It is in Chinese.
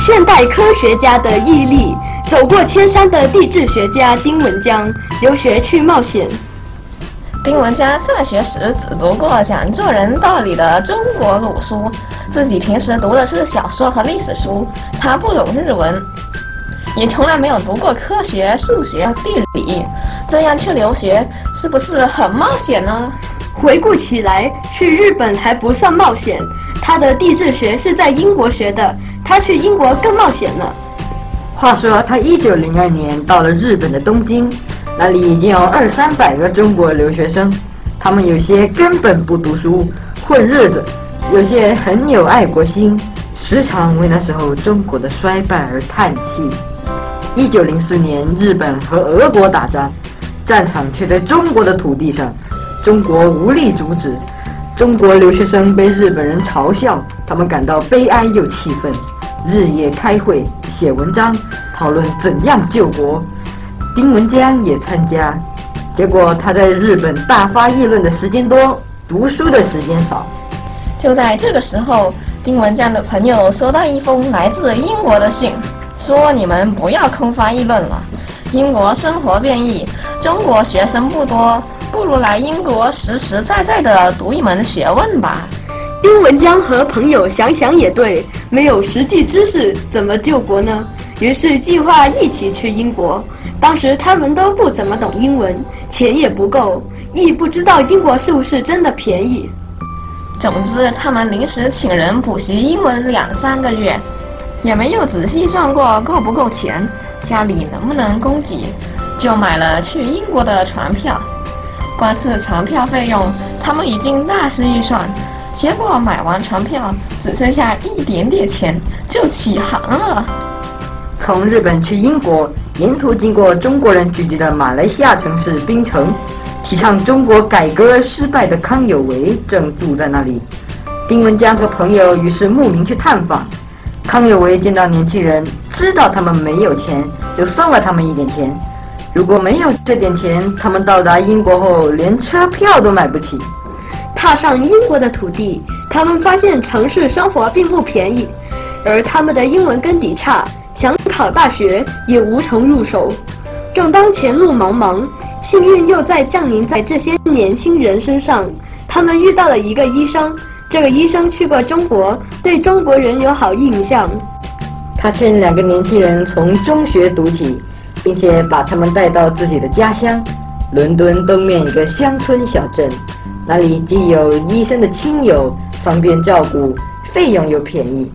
现代科学家的毅力，走过千山的地质学家丁文江留学去冒险。丁文江上学时只读过讲做人道理的中国鲁书，自己平时读的是小说和历史书，他不懂日文，也从来没有读过科学、数学、地理，这样去留学是不是很冒险呢？回顾起来，去日本还不算冒险，他的地质学是在英国学的，他去英国更冒险了。话说，他一九零二年到了日本的东京。那里已经有二三百个中国留学生，他们有些根本不读书混日子，有些很有爱国心，时常为那时候中国的衰败而叹气。一九零四年，日本和俄国打仗，战场却在中国的土地上，中国无力阻止，中国留学生被日本人嘲笑，他们感到悲哀又气愤，日夜开会写文章，讨论怎样救国。丁文江也参加，结果他在日本大发议论的时间多，读书的时间少。就在这个时候，丁文江的朋友收到一封来自英国的信，说：“你们不要空发议论了，英国生活变异，中国学生不多，不如来英国实实在在的读一门学问吧。”丁文江和朋友想想也对，没有实际知识怎么救国呢？于是计划一起去英国。当时他们都不怎么懂英文，钱也不够，亦不知道英国是不是真的便宜。总之，他们临时请人补习英文两三个月，也没有仔细算过够不够钱，家里能不能供给，就买了去英国的船票。光是船票费用，他们已经大失预算。结果买完船票，只剩下一点点钱，就起航了。从日本去英国，沿途经过中国人聚集的马来西亚城市槟城，提倡中国改革失败的康有为正住在那里。丁文江和朋友于是慕名去探访。康有为见到年轻人，知道他们没有钱，就送了他们一点钱。如果没有这点钱，他们到达英国后连车票都买不起。踏上英国的土地，他们发现城市生活并不便宜，而他们的英文根底差。想考大学也无从入手，正当前路茫茫，幸运又在降临在这些年轻人身上。他们遇到了一个医生，这个医生去过中国，对中国人有好印象。他劝两个年轻人从中学读起，并且把他们带到自己的家乡——伦敦东面一个乡村小镇，那里既有医生的亲友，方便照顾，费用又便宜。